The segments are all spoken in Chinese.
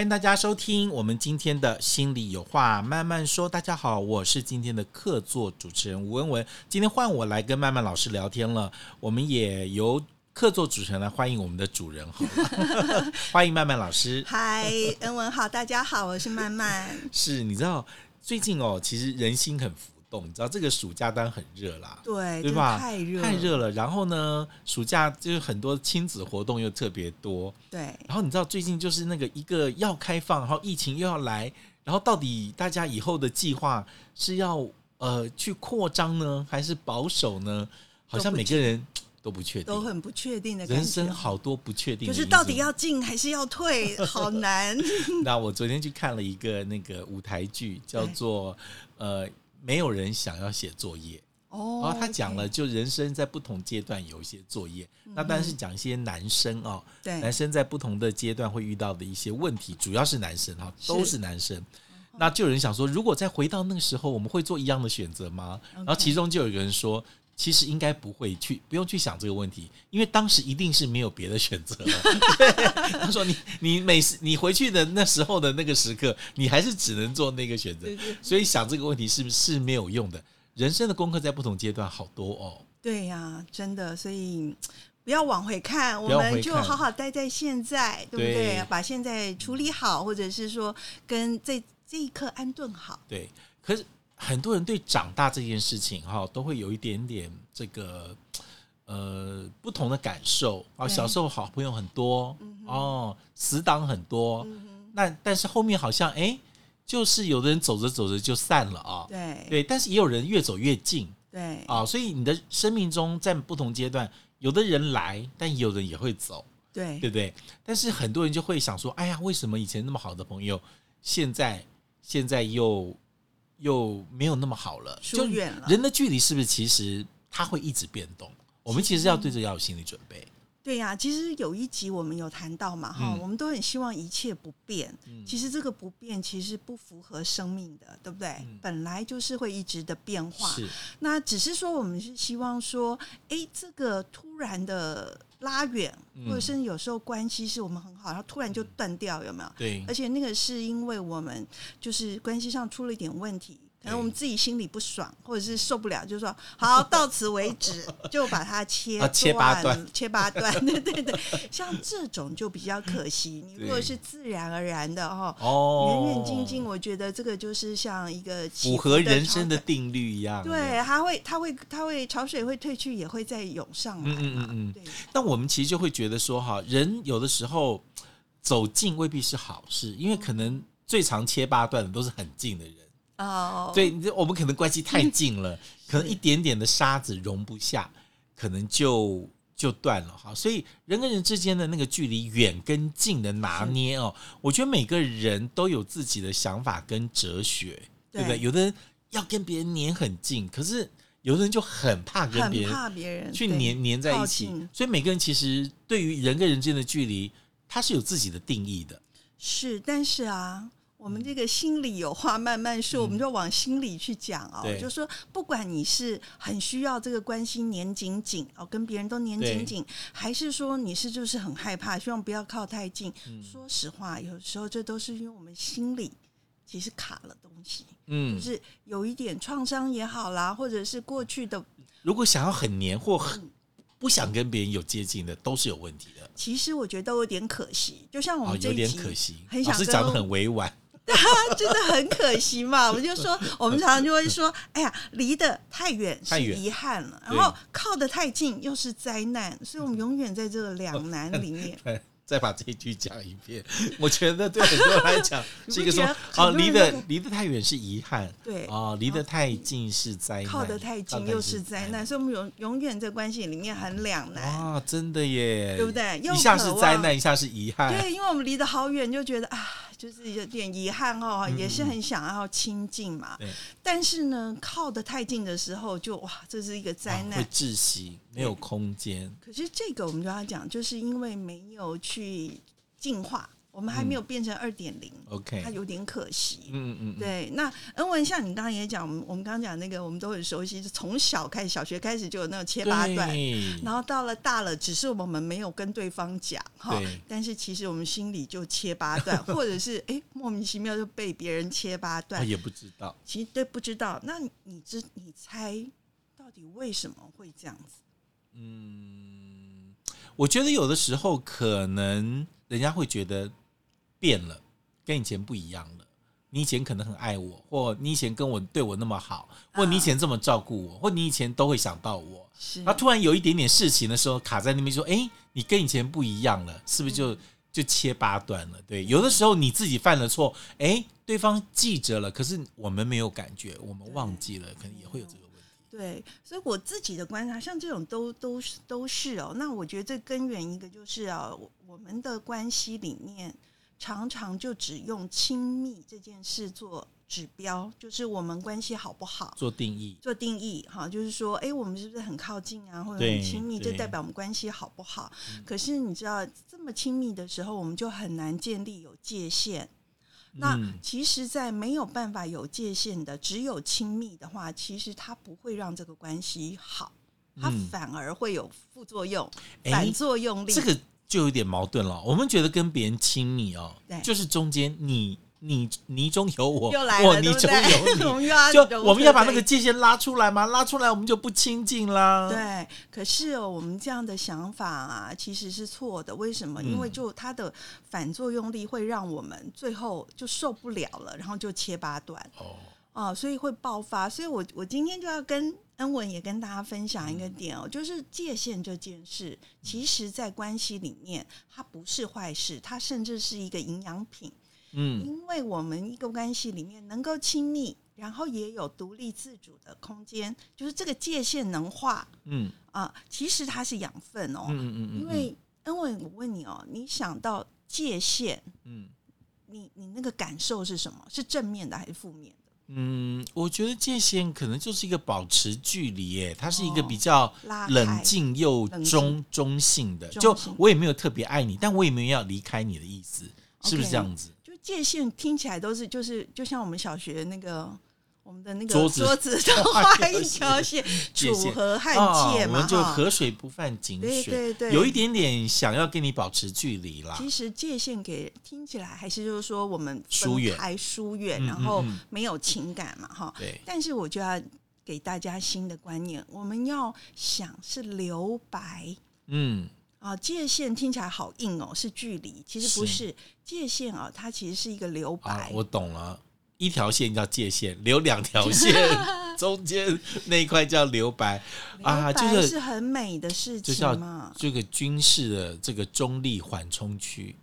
欢迎大家收听我们今天的心里有话慢慢说。大家好，我是今天的客座主持人吴文文。今天换我来跟曼曼老师聊天了，我们也由客座主持人来欢迎我们的主人，好了，欢迎曼曼老师。嗨，恩文好，大家好，我是曼曼。是，你知道最近哦，其实人心很浮动，你知道这个暑假当然很热啦，对对吧？太热，太热了。然后呢，暑假就是很多亲子活动又特别多，对，然后你知道最近就是那个一个要开放，然后疫情又要来，然后到底大家以后的计划是要呃去扩张呢，还是保守呢？好像每个人都不确定，都很不确定的。人生好多不确定的因素，就是到底要进还是要退，好难。那我昨天去看了一个那个舞台剧，叫做呃，没有人想要写作业。哦然后他讲了，就人生在不同阶段有一些作业，那当然是讲一些男生哦，对。男生在不同的阶段会遇到的一些问题，主要是男生哈，都是男生。那就有人想说，如果再回到那个时候，我们会做一样的选择吗？然后其中就有一个人说，其实应该不会去，不用去想这个问题，因为当时一定是没有别的选择了。他说你你每次你回去的那时候的那个时刻，你还是只能做那个选择所以想这个问题是不是没有用的？人生的功课在不同阶段好多哦。对呀、真的，所以不要往回看，我们就好好待在现在，对不对？对把现在处理好，或者是说跟这这一刻安顿好。对，可是很多人对长大这件事情哈，都会有一点点这个呃不同的感受啊。小时候好朋友很多嗯哦，死党很多，嗯，那但是后面好像哎，就是有的人走着走着就散了啊。对对，但是也有人越走越近对啊，所以你的生命中在不同阶段，有的人来，但有人也会走。对对不对？但是很多人就会想说，哎呀，为什么以前那么好的朋友，现在现在又又没有那么好了？疏远了人的距离是不是其实它会一直变动？我们其实要对这要有心理准备。对呀、其实有一集我们有谈到嘛，哈、嗯我们都很希望一切不变。嗯其实这个不变其实不符合生命的，对不对？嗯本来就是会一直的变化。是那只是说，我们是希望说，哎，这个突然的拉远，嗯或者甚至有时候关系是我们很好，然后突然就断掉，有没有？对而且那个是因为我们就是关系上出了一点问题，可能我们自己心里不爽，或者是受不了，就说好到此为止，就把它切啊切八段切八段，对对对，像这种就比较可惜。你如果是自然而然的哈，哦，远远近近，我觉得这个就是像一个符合人生的定律一样。对，它会，它会，它会，潮水会退去，也会再涌上来嘛。嗯嗯嗯嗯对，但我们其实就会觉得说，哈，人有的时候走近未必是好事，因为可能最常切八段的都是很近的人。哦，对，你我们可能关系太近了，可能一点点的沙子容不下，可能就就断了哈。所以人跟人之间的那个距离远跟近的拿捏哦，我觉得每个人都有自己的想法跟哲学，对不对？有的人要跟别人黏很近，可是有的人就很怕跟别人怕别人去对黏黏在一起，所以每个人其实对于人跟人之间的距离，他是有自己的定义的。是，但是啊，我们这个心里有话慢慢说，我们就往心里去讲哦。就说不管你是很需要这个关心黏紧紧哦，跟别人都黏紧紧，还是说你是就是很害怕，希望不要靠太近。嗯说实话，有时候这都是因为我们心里其实卡了东西，嗯就，是有一点创伤也好啦，或者是过去的如果想要很黏或很不想跟别人有接近的，都是有问题的。其实我觉得都有点可惜，就像我们这一集，可惜，很想跟老师讲的很委婉。真的很可惜嘛。我们就说，我们常常就会说，哎呀，离得太远是遗憾了，然后靠得太近又是灾难，所以我们永远在这个两难里面。再把这一句讲一遍。我觉得对很多人来讲是一个说你不觉得哦，离得离得太远是遗憾，对。哦，离得太近是灾难，靠得太近又是灾难，所以我们永永远在关系里面很两难。啊，真的耶，对不对？又一下是灾难，一下是遗憾，对，因为我们离得好远，就觉得啊，就是有点遗憾哦，嗯也是很想要亲近嘛。对但是呢，靠得太近的时候就，哇，这是一个灾难。窒息，没有空间。可是这个我们就要讲，就是因为没有去进化，我们还没有变成二点零，OK，它有点可惜。嗯嗯嗯，对，那恩文像你刚刚也讲，我们我们刚刚讲那个，我们都很熟悉，是从小开始，小学开始就有那种切八段，对，然后到了大了，只是我们没有跟对方讲哈，但是其实我们心里就切八段，或者是哎莫名其妙就被别人切八我段，也不知道。其实对不知道。那你你知你猜到底为什么会这样子？嗯，我觉得有的时候可能人家会觉得变了，跟以前不一样了。你以前可能很爱我，或你以前跟我对我那么好，或你以前这么照顾我，或你以前都会想到我。是然后突然有一点点事情的时候，卡在那边说：“哎，你跟以前不一样了，是不是就、就切八段了？”对，有的时候你自己犯了错，哎，对方记着了，可是我们没有感觉，我们忘记了，可能也会有这个问题。对，所以我自己的观察，像这种都都是都是哦。那我觉得这根源一个就是啊，我我们的关系里面常常就只用亲密这件事做指标，就是我们关系好不好。做定义，做定义哈，就是说，哎，我们是不是很靠近啊，或者很亲密？这代表我们关系好不好？可是你知道，这么亲密的时候，我们就很难建立有界限。那嗯其实，在没有办法有界限的，只有亲密的话，其实它不会让这个关系好，它嗯反而会有副作用、哎反作用力。这个就有点矛盾了。我们觉得跟别人亲密哦对，就是中间你你泥中有我，又来了，我泥中？有你。就我们要把那个界限拉出来嘛，拉出来我们就不亲近啦。对，可是哦，我们这样的想法啊，其实是错的。为什么？因为嗯就它的反作用力会让我们最后就受不了了，然后就切八段哦，啊，所以会爆发。所以我我今天就要跟恩文也跟大家分享一个点哦，就是界限这件事，其实在关系里面它不是坏事，它甚至是一个营养品。嗯，因为我们一个关系里面能够亲密，然后也有独立自主的空间，就是这个界限能画嗯啊，其实它是养分哦。嗯嗯嗯嗯，因为恩文，我问你哦，你想到界限，嗯你你那个感受是什么？是正面的还是负面的？嗯，我觉得界限可能就是一个保持距离，耶，它是一个哦比较冷静又中中性的，就我也没有特别爱你，但我也没有要离开你的意思，是不是这样子？就界限听起来都是就是就像我们小学那个我们的那个桌子桌子都画 画一条线，楚河汉啊界嘛，我们就河水不犯井对水，对对有一点点想要跟你保持距离啦。其实界限给听起来还是就是说我们疏远还疏远，嗯然后没有情感嘛，哈。对，但是我就要给大家新的观念，我们要想是留白嗯，啊，界限听起来好硬哦，是距离，其实不是是界限啊，它其实是一个留啊白，。我懂了。一条线叫界限，留两条线，中间那一块叫留白啊，就是是很美的事情嘛。这个军事的这个中立缓冲区，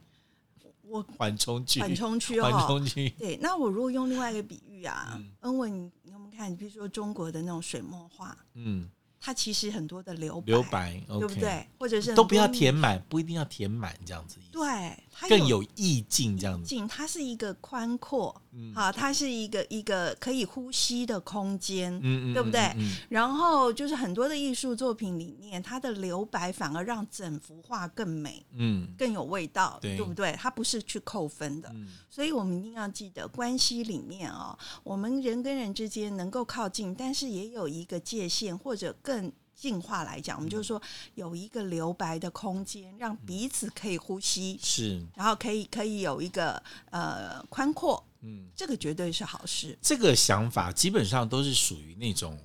我缓冲区，缓冲区缓哦，冲区，对。那我如果用另外一个比喻啊嗯，恩文，你你有没有看？比如说中国的那种水墨画，嗯，它其实很多的留白，留白对不对？或者是都不要填满，不一定要填满这样子对，它更有意境这样子，境，它是一个宽阔，嗯。好，它是一个一个可以呼吸的空间。嗯嗯，对不对？然后就是很多的艺术作品里面，它的留白反而让整幅画更美、嗯。更有味道，对。不对？它不是去扣分的，嗯。所以我们一定要记得，关系里面啊、我们人跟人之间能够靠近，但是也有一个界限，或者更进化来讲，我们就是说有一个留白的空间，让彼此可以呼吸，是，然后可以可以有一个呃宽阔，嗯，这个绝对是好事。这个想法基本上都是属于那种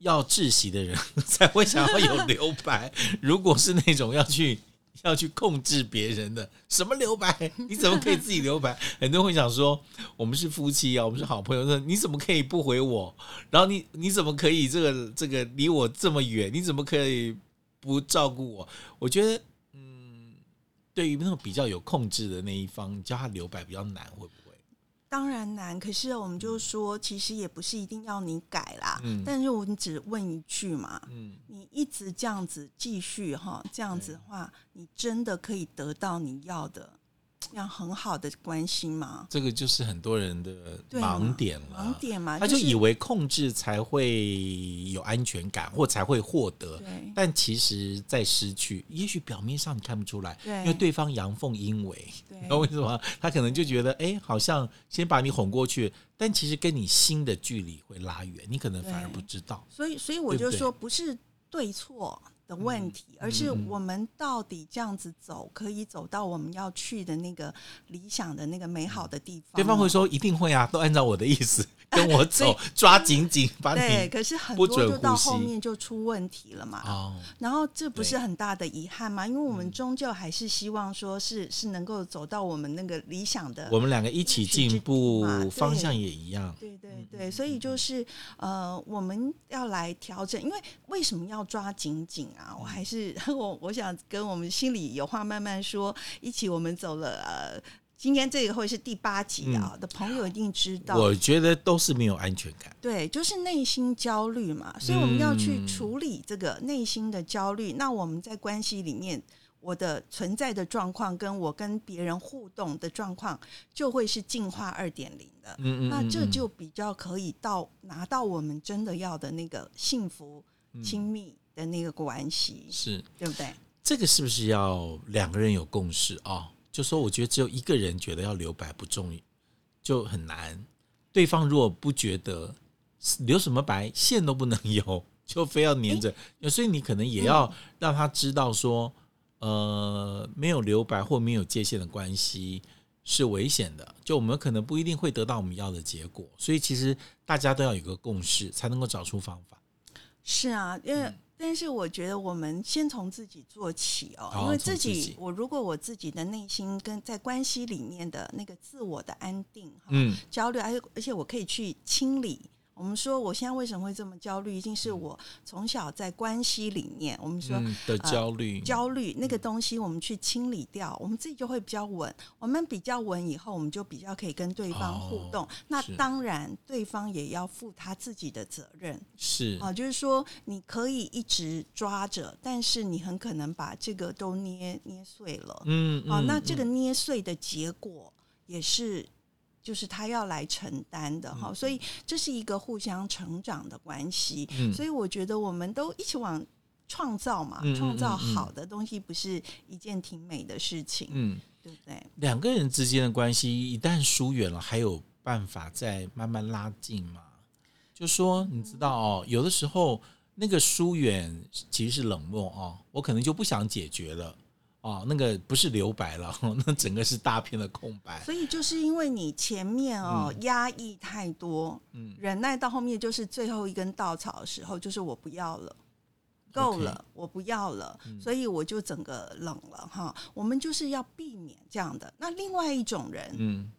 要窒息的人 才会想要有留白。如果是那种要去要去控制别人的，什么留白？你怎么可以自己留白？很多人会想说，我们是夫妻啊，我们是好朋友，那你怎么可以不回我？然后你你怎么可以这个这个离我这么远？你怎么可以不照顾我？我觉得，嗯，对于那种比较有控制的那一方，你叫他留白比较难，会不会？当然难，可是我们就说，其实也不是一定要你改啦。嗯但是我们只问一句嘛，嗯，你一直这样子继续哈，这样子的话，你真的可以得到你要的这样很好的关心嘛？这个就是很多人的盲点了。盲点嘛，他就就是以为控制才会有安全感，或才会获得，但其实在失去。也许表面上你看不出来，因为对方阳奉阴违，对你知道为什么？他可能就觉得，哎，好像先把你哄过去，但其实跟你心的距离会拉远，你可能反而不知道。所以，所以我就说，不是对错的问题，而是我们到底这样子走，可以走到我们要去的那个理想的那个美好的地方。对方会说一定会啊，都按照我的意思 跟我走，抓紧紧把对，可是很多就到后面就出问题了嘛。哦，然后这不是很大的遗憾吗？因为我们嗯终究还是希望说是是能够走到我们那个理想的我们两个一起进步方向也一样。对对嗯对，所以就是呃，我们要来调整，因为为什么要抓紧紧啊？我还是 我我想跟我们心里有话慢慢说，一起我们走了呃，今天这个会是第八集啊、的朋友一定知道，嗯我觉得都是没有安全感。对，就是内心焦虑嘛，所以我们要去嗯处理这个内心的焦虑。那我们在关系里面，我的存在的状况跟我跟别人互动的状况，就会是进化二点零的。嗯嗯，那这嗯就比较可以到拿到我们真的要的那个幸福、嗯亲密的那个关系，是对不对？这个是不是要两个人有共识啊、就说我觉得只有一个人觉得要留白不重要，就很难。对方如果不觉得留什么白线都不能有，就非要黏着，所以你可能也要让他知道说，呃，没有留白或没有界限的关系是危险的。就我们可能不一定会得到我们要的结果，所以其实大家都要有个共识，才能够找出方法。是啊，因为、嗯但是我觉得我们先从自己做起哦，好因为自己己，我如果我自己的内心跟在关系里面的那个自我的安定哈、嗯，焦虑，而且而且我可以去清理。我们说我现在为什么会这么焦虑，一定是我从小在关系里面，我们说嗯的焦虑，焦虑那个东西，我们去清理掉，我们自己就会比较稳。我们比较稳以后，我们就比较可以跟对方互动。哦那当然，对方也要负他自己的责任是啊，就是说你可以一直抓着，但是你很可能把这个都捏捏碎了。嗯，啊，嗯那这个嗯捏碎的结果也是。就是他要来承担的哈，所以这是一个互相成长的关系。嗯所以我觉得我们都一起往创造嘛创造好的东西，不是一件挺美的事情，嗯，对不对？两个人之间的关系一旦疏远了，还有办法再慢慢拉近吗？就说你知道哦，有的时候那个疏远其实是冷漠哦，我可能就不想解决了哦，那个不是留白了，那整个是大片的空白。所以就是因为你前面哦嗯压抑太多，嗯忍耐到后面就是最后一根稻草的时候，就是我不要了。够了我不要了，嗯所以我就整个冷了哈。我们就是要避免这样的。那另外一种人，嗯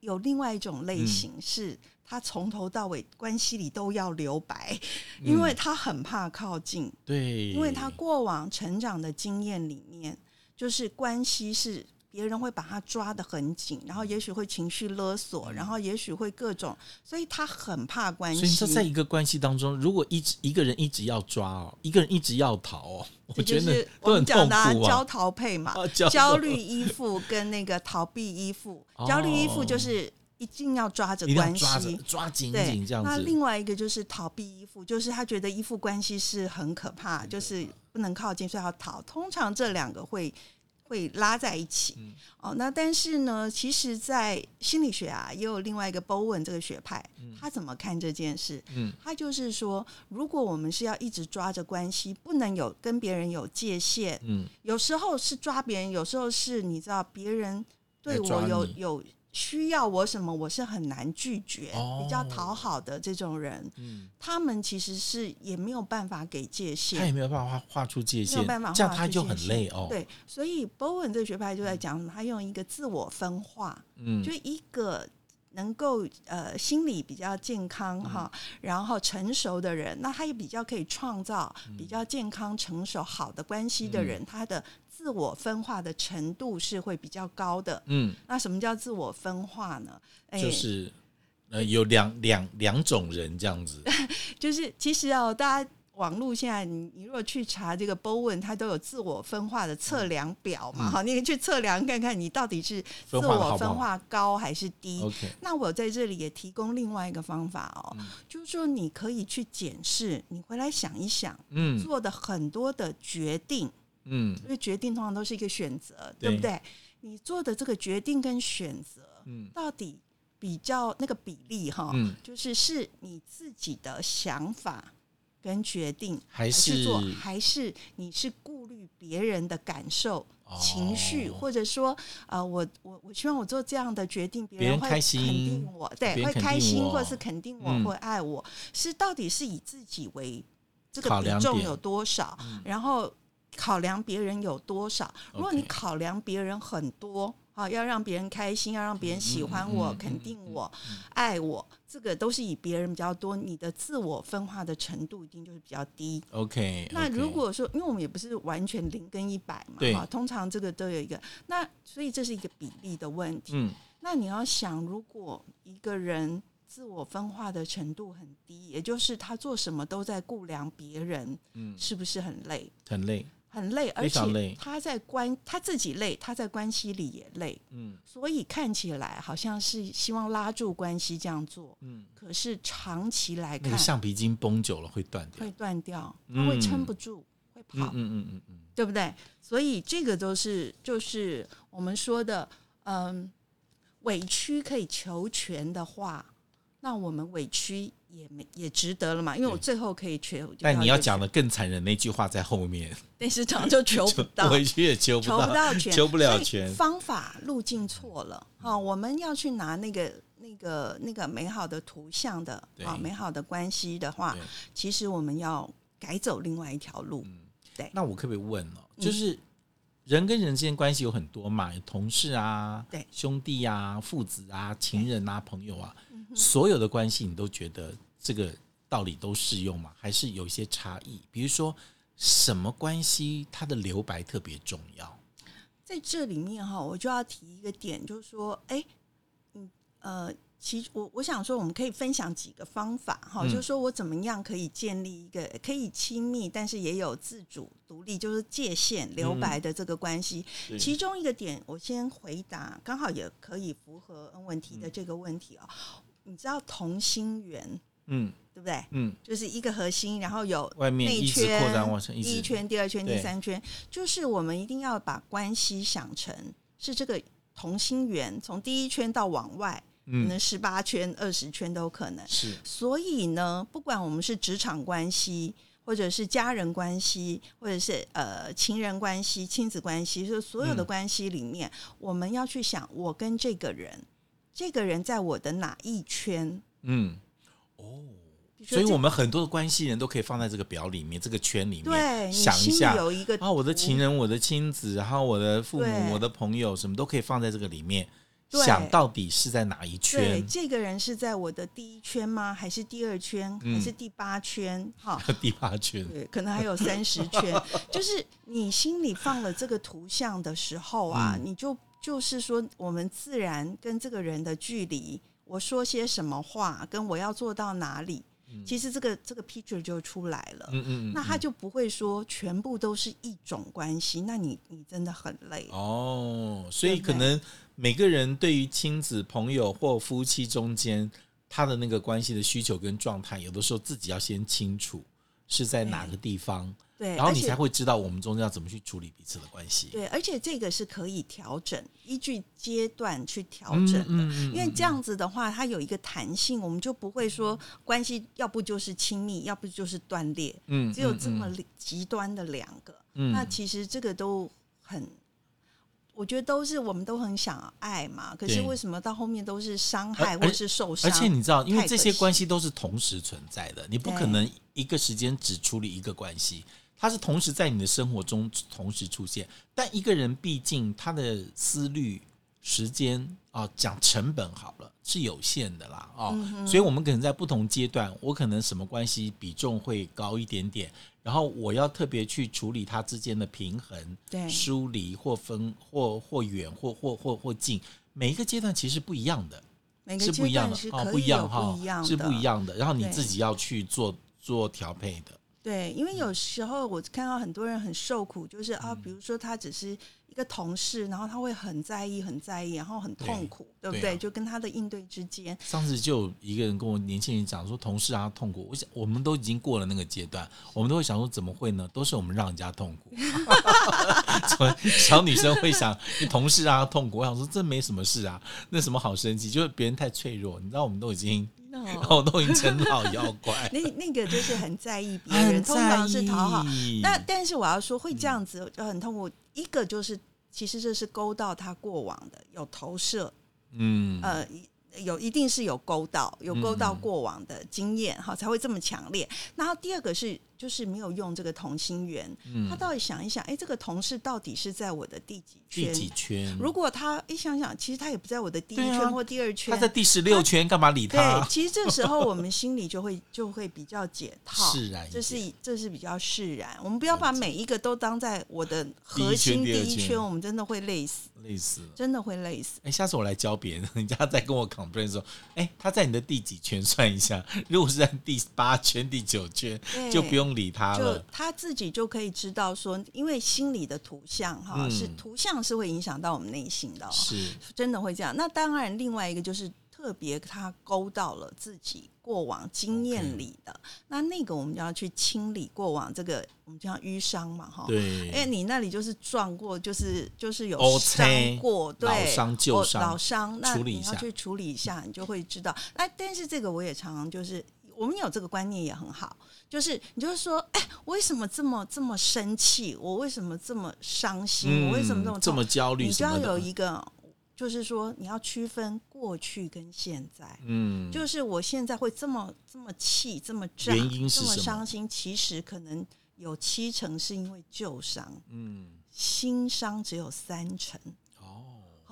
有另外一种类型是，他从头到尾关系里都要留白，因为他很怕靠近，对，因为他过往成长的经验里面，就是关系是别人会把他抓得很紧，然后也许会情绪勒索，然后也许会各种，所以他很怕关所以你说，在。一个关系当中，如果一直一个人一直要抓哦，一个人一直要逃哦，我觉得是我们讲的啊焦。逃配嘛，啊焦焦虑依附跟那个逃避依附，焦虑依附哦就是一定要抓着关系，抓紧对紧这样子。那另外一个就是逃避依附，就是他觉得依附关系是很可怕，嗯就是不能靠近，所以要逃。通常这两个会会拉在一起。嗯哦，那但是呢，其实，在心理学啊，也有另外一个 Bowen 这个学派，他怎么看这件事？嗯他就是说，如果我们是要一直抓着关系，不能有跟别人有界限，嗯有时候是抓别人，有时候是你知道别人对我有有需要我什么，我是很难拒绝，比较哦讨好的这种人，嗯，他们其实是也没有办法给界限他也限。没有办法画画出界限没有办法，这样画他就很出界限累哦。，对，所以 Bowen 这个学派就在讲什么？他用一个自我分化，嗯就一个能够呃心理比较健康嗯哈，然后成熟的人，那他也比较可以创造嗯比较健康、成熟、好的关系的人，他的自我分化的程度是会比较高的。嗯，那什么叫自我分化呢？哎就是呃有两两两种人这样子，就是其实哦，大家网络现在你你如果去查这个 Bowen，它都有自我分化的测量表嘛，嗯。好、你可以去测量看看你到底是自我分化高还是低。OK，那我在这里也提供另外一个方法哦，嗯。就是说你可以去检视，你回来想一想，嗯。做的很多的决定，嗯。因为决定通常都是一个选择，对对不对？你做的这个决定跟选择，嗯。到底比较那个比例哈，嗯，就是是你自己的想法跟决定还是去做，还是你是顾虑别人的感受、情绪，哦。或者说呃，我我我希望我做这样的决定，别别人会肯定我，对，会开心，或者是肯定我，嗯。或爱我，是到底是以自己为这个比重有多少，然后考量别人有多少。如果你考量别人很多，啊，要让别人开心，要让别人喜欢我、嗯嗯嗯肯定我、爱我，这个都是以别人比较多，你的自我分化的程度一定就是比较低。OK，那如果说，因为我们也不是完全零跟一百嘛，对啊，通常这个都有一个，那所以这是一个比例的问题。嗯那你要想，如果一个人自我分化的程度很低，也就是他做什么都在顾量别人，嗯是不是很累？很累，很累，而且他在关他自己累，他在关系里也累，嗯。所以看起来好像是希望拉住关系这样做，嗯，可是长期来看那个橡皮筋绷久了会断掉会，断掉，嗯他会撑不住，会跑，嗯嗯嗯嗯嗯，对不对？所以这个都是就是我们说的，嗯，委屈可以求全的话，那我们委屈也没也值得了嘛，因为我最后可以求，但你要讲，的更残忍那句话在后面，但是常就求不到，回去也求不求不到全，求不了方法路径错了啊！我们要去拿那个那个那个美好的图像的对。啊，美好的关系的话，其实我们要改走另外一条路。对。那我可不可以问哦，嗯就是人跟人之间关系有很多嘛，有同事啊，对兄弟啊、父子啊、情人啊、朋友啊，嗯所有的关系你都觉得这个道理都适用吗？还是有一些差异？比如说什么关系它的留白特别重要？在这里面哈，我就要提一个点，就是说，哎，嗯呃，其实我我想说，我们可以分享几个方法哈，嗯就是说我怎么样可以建立一个可以亲密，但是也有自主独立，就是界限留白的这个关系。对其中一个点，我先回答，刚好也可以符合恩文提的这个问题哦。你知道同心圆嗯。对不对？嗯，就是一个核心，然后有外面内一直圈、扩展往上，第直。一圈、第二圈、第三圈，就是我们一定要把关系想成是这个同心圆，从第一圈到往外，可嗯能十八圈、二十圈都有可能。是。所以呢，不管我们是职场关系，或者是家人关系，或者是呃情人关系、亲子关系，就是所有的嗯。关系里面，我们要去想，我跟这个人，这个人在我的哪一圈？嗯哦。所以，我们很多的关系人都可以放在这个表里面，这个圈里面，对你心里想一下有一个啊，我的情人、我的亲子，然后我的父母、我的朋友，什么都可以放在这个里面，想到底是在哪一对，圈？这个人是在我的第一圈吗？还是第二圈？嗯还是第八圈？哈、第八圈，对，可能还有三十圈。就是你心里放了这个图像的时候啊，嗯你就就是说，我们自然跟这个人的距离，我说些什么话，跟我要做到哪里，其实这个这个 picture 就出来了。嗯嗯嗯，那他就不会说全部都是一种关系，那你你真的很累。哦，所以可能每个人对于亲子、朋友或夫妻中间他的那个关系的需求跟状态，有的时候自己要先清楚是在哪个地方，对，然后你才会知道我们中间要怎么去处理彼此的关系。对，而且这个是可以调整，依据阶段去调整的。嗯嗯因为这样子的话，它有一个弹性，我们就不会说关系要不就是亲密，要不就是断裂，嗯只有这么极端的两个。嗯那其实这个都很，我觉得都是我们都很想爱嘛，可是为什么到后面都是伤害或是受伤？而且你知道，因为这些关系都是同时存在的，你不可能一个时间只处理一个关系，它是同时在你的生活中同时出现。但一个人毕竟他的思虑、时间啊，讲成本好了是有限的啦，哦，嗯所以我们可能在不同阶段，我可能什么关系比重会高一点点，然后我要特别去处理它之间的平衡、对疏离或分或或远或或或或近，每一个阶段其实不一样的，每个阶是不一样的哦，不一样哈是不一。样的。然后你自己要去做做调配的，对，因为有时候我看到很多人很受苦，就是啊，嗯比如说他只是一个同事，然后他会很在意、很在意，然后很痛苦，对不对？对啊就跟他的应对之间，上次就有一个人跟我年轻人讲说，同事啊痛苦，我想我们都已经过了那个阶段，我们都会想说怎么会呢？都是我们让人家痛苦。从小女生会想，你同事啊痛苦，我想说这没什么事啊，那什么好生气？就是别人太脆弱，你知道我们都已经，然哦，后都已经成老妖怪，那那个就是很在意别人，通常是讨好。那但是我要说，会这样子就很痛苦。一个就是，其实这是勾到他过往的，有投射，嗯。呃，有一定是有勾到，有勾到嗯。过往的经验哈，才会这么强烈。然后第二个是，就是没有用这个同心圆，嗯他到底想一想，哎，这个同事到底是在我的第几圈第圈？几圈？如果他一想想，其实他也不在我的第一圈或第二圈，他在第十六圈，干嘛理他对，？其实这时候我们心里就会就会比较解套，释然这是这是比较释然。我们不要把每一个都当在我的核心第二圈第一圈，我们真的会累死，累死了。真的会累死。哎，下次我来教别人，人家在跟我 complain 说，哎，他在你的第几圈算一下，如果是在第八圈、第九圈，就不用理他就了。他自己就可以知道说，因为心理的图像哈，嗯是图像是会影响到我们内心的、哦，是，真的会这样。那当然，另外一个就是特别他勾到了自己过往经验里的那那个我们就要去清理过往这个我们叫淤伤嘛哈。对，哎，你那里就是撞过，就是就是有伤过，对，老伤旧哦伤老伤，那处理一下你要去处理一下，你就会知道。那但是这个我也常常就是，我们有这个观念也很好，就是你就是说，哎，我为什么这么这么生气？我为什么这么伤心？我为什么这么嗯这么焦虑你就要？有一个，就是说你要区分过去跟现在。嗯，就是我现在会这么这么气，这么炸，原因是这么伤心，其实可能有七成是因为旧伤，嗯，新伤只有三成。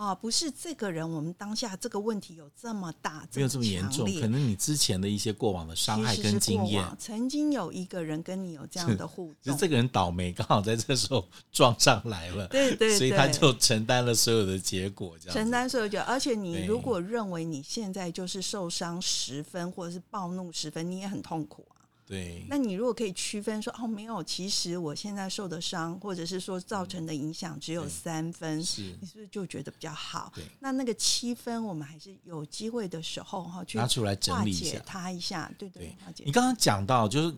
哦，啊，不是这个人，我们当下这个问题有这么大，没有这么严重，可能你之前的一些过往的伤害跟经验曾经有一个人跟你有这样的互 动，只是这个人倒霉，刚好在这时候 撞上来了，对对所以他就承担了所有的结果，这样承担所有结果，而且你如果认为你现在就是受伤十分，或者是暴怒十分，你也很痛苦啊。对，那你如果可以区分说，哦，没有，其实我现在受的伤，或者是说造成的影响只有三分，是你是不是就觉得比较好对？那那个七分，我们还是有机会的时候哈，去拿出来整理一下。它一下，对对对，你刚刚讲到，就是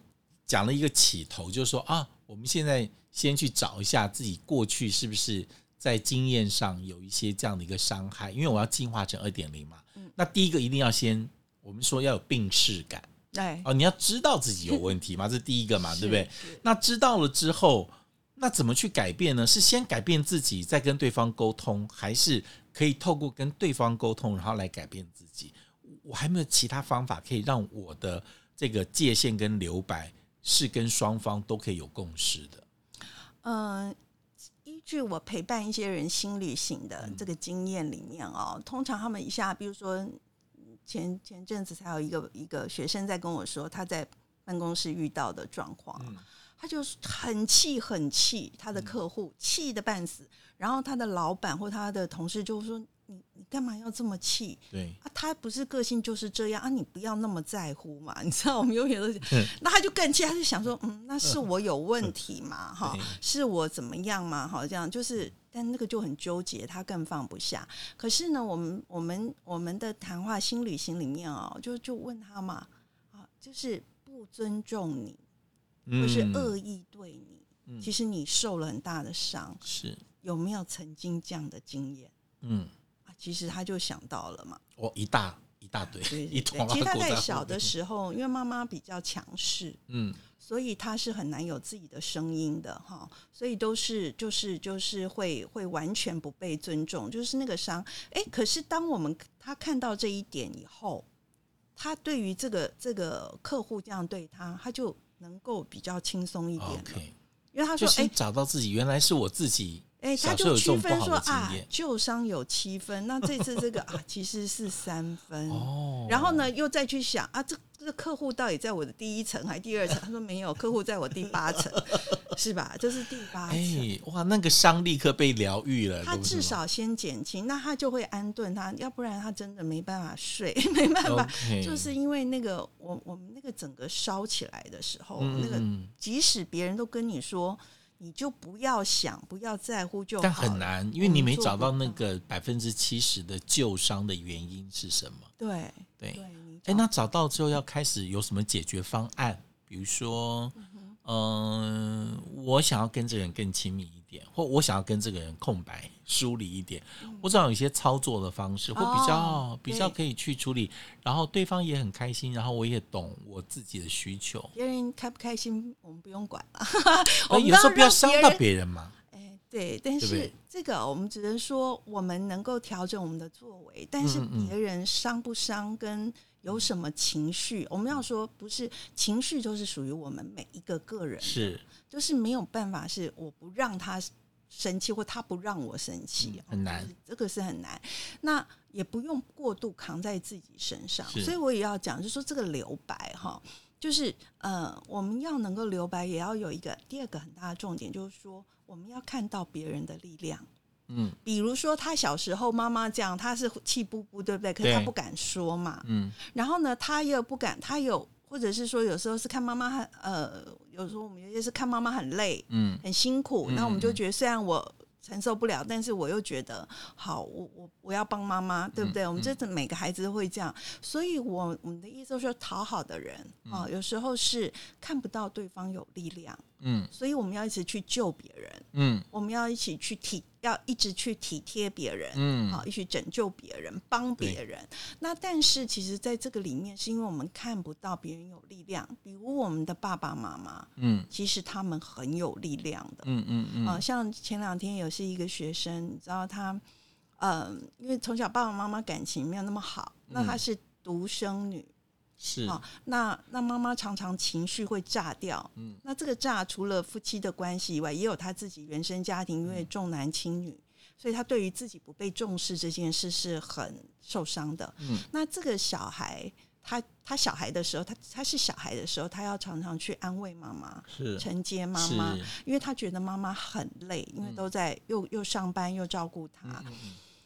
讲了一个起头，就是说啊，我们现在先去找一下自己过去是不是在经验上有一些这样的一个伤害，因为我要进化成二点零嘛。嗯那第一个一定要先，我们说要有病视感对，哦，你要知道自己有问题嘛，这是第一个嘛，对不对？那知道了之后，那怎么去改变呢？是先改变自己，再跟对方沟通，还是可以透过跟对方沟通，然后来改变自己？我还没有其他方法可以让我的这个界限跟留白是跟双方都可以有共识的。嗯、依据我陪伴一些人心旅行的嗯这个经验里面哦，通常他们一下，比如说前前阵子才有一个一个学生在跟我说他在办公室遇到的状况，嗯。他就是很气很气，他的客户气得半死，然后他的老板或他的同事就说：“你你干嘛要这么气？对，啊，他不是个性就是这样啊，你不要那么在乎嘛。你知道，我们永远都是嗯，那他就更气，他就想说，嗯，那是我有问题嘛，哈，是我怎么样嘛，好，这样就是，但那个就很纠结，他更放不下。可是呢，我们我们我们的谈话新旅行里面哦，就就问他嘛，啊，就是不尊重你，或是嗯恶意对你，嗯其实你受了很大的伤，是，有没有曾经这样的经验嗯，啊？其实他就想到了嘛。我一大一大堆对，一对团其实他在小的时候，因为妈妈比较强势，嗯，所以他是很难有自己的声音的哈，所以都是就是就是会会完全不被尊重，就是那个伤。哎，可是当我们他看到这一点以后，他对于这个这个客户这样对他，他就能够比较轻松一点了因为他说，就先诶，找到自己，原来是我自己哎，他就区分说啊旧伤有七分，那这次这个啊其实是三分。哦，然后呢，又再去想啊，这这个客户到底在我的第一层还是第二层？他说没有，客户在我第八层，是吧？这是第八层。哎，哇，那个伤立刻被疗愈了。他至少先减轻，那他就会安顿他，要不然他真的没办法睡，没办法。就是因为那个我我们那个整个烧起来的时候，那个即使别人都跟你说。你就不要想，不要在乎就好。但很难，因为你没找到那个百分之七十的旧伤的原因是什么。对对，哎，那找到之后要开始有什么解决方案？比如说。嗯，我想要跟这个人更亲密一点，或我想要跟这个人空白梳理一点，我总要有一些操作的方式，或比较比较可以去处理，然后对方也很开心，然后我也懂我自己的需求。别人开不开心，我们不用管了。我有时候不要伤到别人嘛。哎，对，但是这个我们只能说，我们能够调整我们的作为，但是别人伤不伤跟。有什么情绪？我们要说，不是情绪，就是属于我们每一个个人，是，就是没有办法，是我不让他生气，或他不让我生气，很难，这个是很难。那也不用过度扛在自己身上，所以我也要讲，就是说这个留白哈，就是呃，我们要能够留白，也要有一个第二个很大的重点，就是说我们要看到别人的力量。嗯，比如说他小时候妈妈这样，他是气不不，对不对？可是他不敢说嘛。嗯，然后呢，他又不敢，他有或者是说有时候是看妈妈很呃，有时候我们有些是看妈妈很累，嗯，很辛苦，那我们就觉得虽然我。承受不了，但是我又觉得好，我我我要帮妈妈，对不对？我们这每个孩子都会这样，所以我我们的意思就是讨好的人啊，有时候是看不到对方有力量，嗯，所以我们要一直去救别人，嗯，我们要一起去体，要一直去体贴别人，嗯，好，一起拯救别人，帮别人。那但是其实在这个里面，是因为我们看不到别人有力量，比如我们的爸爸妈妈，嗯，其实他们很有力量的，嗯嗯嗯，啊，像前两天有。是一个学生，你知道他，嗯，因为从小爸爸妈妈感情没有那么好，那她是独生女，是。啊，那那妈妈常常情绪会炸掉，嗯，那这个炸除了夫妻的关系以外，也有他自己原生家庭，因为重男轻女，所以他对于自己不被重视这件事是很受伤的，嗯，那这个小孩。他他小孩的时候，他他是小孩的时候，他要常常去安慰妈妈，是。承接妈妈，因为他觉得妈妈很累，因为都在又又上班又照顾他。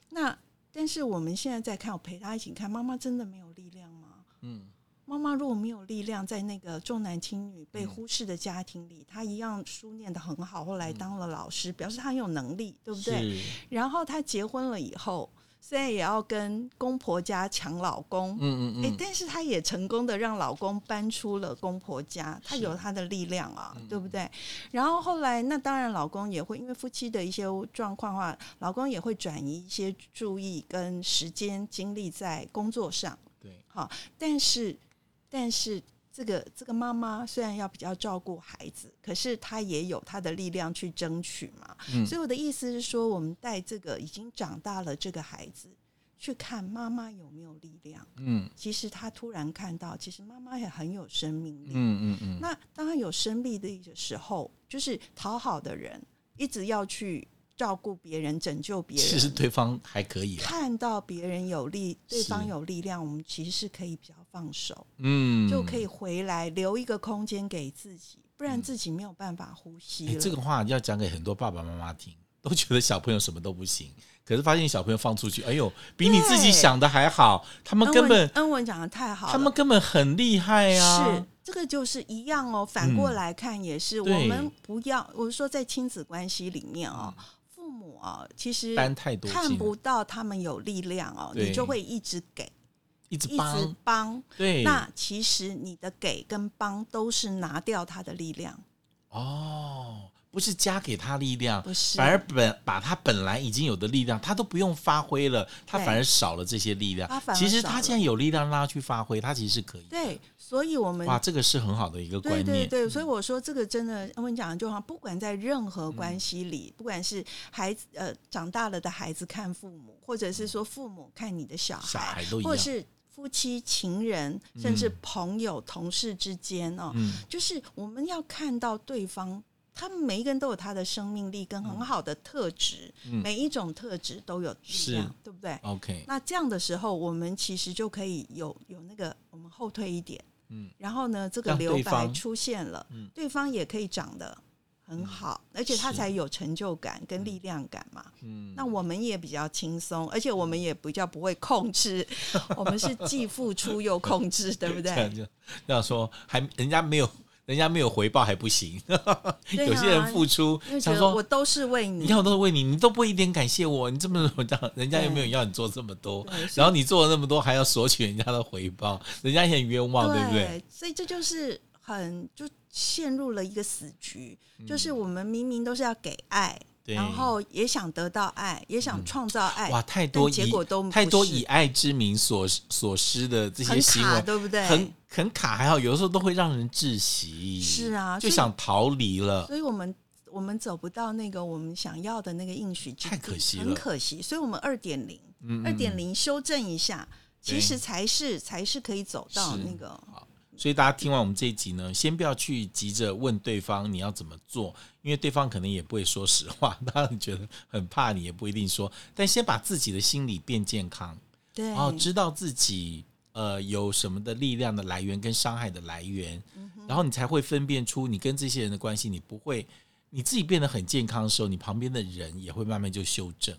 那但是我们现在在看，我陪他一起看，妈妈真的没有力量吗？嗯，妈妈如果没有力量，在那个重男轻女被忽视的家庭里，她一样书念得很好，后来当了老师，表示她很有能力，对不对？然后她结婚了以后。虽然也要跟公婆家抢老公，嗯嗯嗯，哎，但是她也成功的让老公搬出了公婆家，她有她的力量啊，对不对？然后后来，那当然老公也会因为夫妻的一些状况话，老公也会转移一些注意跟时间精力在工作上，对，好，但是，但是。这个这个妈妈虽然要比较照顾孩子，可是她也有她的力量去争取嘛。所以我的意思是说，我们带这个已经长大了这个孩子去看妈妈有没有力量。嗯，其实他突然看到，其实妈妈也很有生命力。嗯嗯嗯。那当他有生命力的时候，就是讨好的人一直要去。照顾别人，拯救别人，其实对方还可以看到别人有力，对方有力量，我们其实是可以比较放手，嗯，就可以回来留一个空间给自己，不然自己没有办法呼吸。这个话要讲给很多爸爸妈妈听，都觉得小朋友什么都不行，可是发现小朋友放出去，哎呦，比你自己想的还好，他们根本恩文讲的太好，他们根本很厉害啊。是这个就是一样哦，反过来看也是，我们不要，我说在亲子关系里面哦。父母啊，其实看不到他们有力量哦，你就会一直给，一直帮，对。那其实你的给跟帮都是拿掉他的力量。哦。不是加给他力量，不是，反而本把他本来已经有的力量，他都不用发挥了，他反而少了这些力量。其实他既然有力量，让他去发挥，他其实是可以。对，所以我们哇，这个是很好的一个观念。对对，所以我说这个真的，我跟你讲，就好，不管在任何关系里，不管是孩子呃长大了的孩子看父母，或者是说父母看你的小孩，小孩都一样或者是夫妻、情人，甚至朋友、同事之间哦，就是我们要看到对方。他们每一个人都有他的生命力跟很好的特质，每一种特质都有力量，对不对？OK，那这样的时候，我们其实就可以有有那个，我们后退一点，嗯，然后呢，这个留白出现了，嗯。对方也可以长得很好，而且他才有成就感跟力量感嘛。嗯，那我们也比较轻松，而且我们也比较不会控制，我们是既付出又控制，对不对？这样就这样说，还人家没有人家没有回报还不行，对啊有些人付出想说。我都是为你，你看，我都是为你，你都不会一点感谢我，你这么怎么样，人家又没有要你做这么多然后你做了那么多，还要索取人家的回报，人家也很冤枉，对不对？所以这就是很就陷入了一个死局，嗯就是我们明明都是要给爱，对然后也想得到爱，也想创造爱，哇，太多结果都太多以爱之名所所施的这些很卡，行为，对不对？很很卡，还好，有的时候都会让人窒息。是啊就想逃离了。所以我们我们走不到那个我们想要的那个应许之地，太可惜了很可惜。所以，我们二点零，嗯二点零修正一下，其实才是才是可以走到那个所以大家听完我们这一集呢，先不要去急着问对方你要怎么做，因为对方可能也不会说实话，当然觉得很怕你，也不一定说。但先把自己的心理变健康，对，然后知道自己呃有什么的力量的来源跟伤害的来源，然后你才会分辨出你跟这些人的关系，你不会你自己变得很健康的时候，你旁边的人也会慢慢就修正。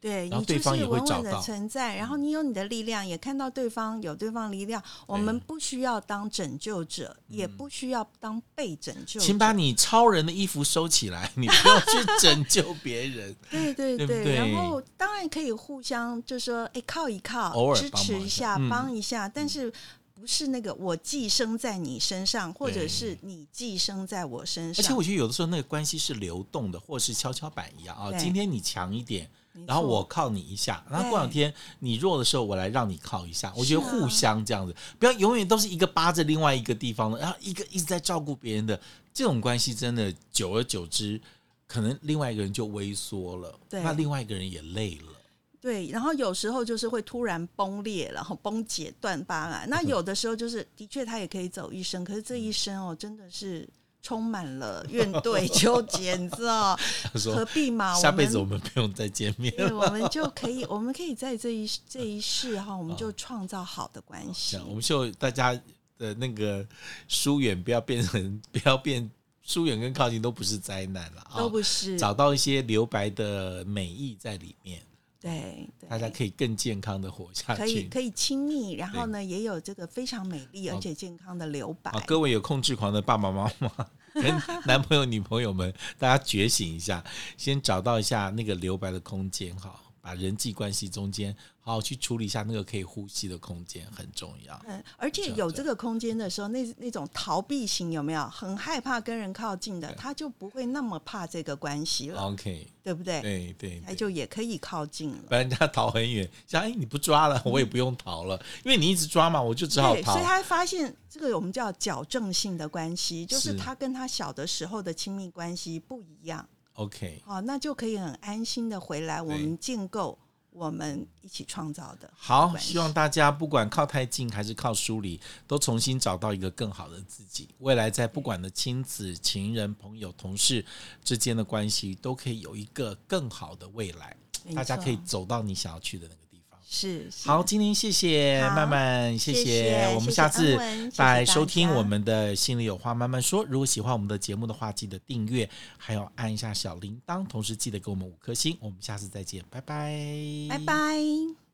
对，然后你就对方也会是稳稳的找到存在，然后你有你的力量，也看到对方有对方的力量。我们不需要当拯救者，也不需要当被拯救者。请把你超人的衣服收起来，你不要去拯救别人。对对对然后当然可以互相就说，哎，靠一靠，偶尔支持一下，帮一下，但是。不是那个我寄生在你身上，或者是你寄生在我身上而且。我觉得有的时候那个关系是流动的，或是跷跷板一样啊。今天你强一点，没然后我靠你一下，然后过两天你弱的时候，我来让你靠一下。我觉得互相这样子，不要永远都是一个扒着另外一个地方的，然后一个一直在照顾别人的这种关系，真的久而久之，可能另外一个人就萎缩了，对那另外一个人也累了。对，然后有时候就是会突然崩裂，然后崩解断疤了。那有的时候就是，的确他也可以走一生，可是这一生哦，真的是充满了怨怼、纠结，你知道？他说何必嘛？下辈子我们不用再见面对，了。我们就可以，我们可以在这一 这一世哈，我们就创造好的关系样，。我们就大家的那个疏远不要变成，不要变疏远跟靠近都不是灾难了啊，都不是，找到一些留白的美意在里面，对对，大家可以更健康的活下去。可以可以亲密，然后呢，也有这个非常美丽而且健康的留白啊，。各位有控制狂的爸爸妈妈 跟男朋友、女朋友们，大家觉醒一下，先找到一下那个留白的空间，哈，把人际关系中间好好去处理一下那个可以呼吸的空间，很重要。嗯，而且有这个空间的时候，那那种逃避型有没有很害怕跟人靠近的，他就不会那么怕这个关系了，OK，对不对？对对对。他就也可以靠近了。不然人家逃很远，像哎你不抓了，我也不用逃了，因为你一直抓嘛，我就只好，逃所以。他发现这个我们叫矫正性的关系，就是是他跟他小的时候的亲密关系不一样，OK，好，那就可以很安心的回来，我们建构我们一起创造的好，希望大家不管靠太近还是靠疏离，都重新找到一个更好的自己。未来在不管的亲子、情人、朋友、同事之间的关系，都可以有一个更好的未来，大家可以走到你想要去的那个。是是好，今天谢谢好曼曼，谢谢谢我们下次恩文谢谢大来收听我们的心里有话慢慢说。如果喜欢我们的节目的话，记得订阅，还有按一下小铃铛，同时记得给我们五颗星。我们下次再见，拜拜，拜拜。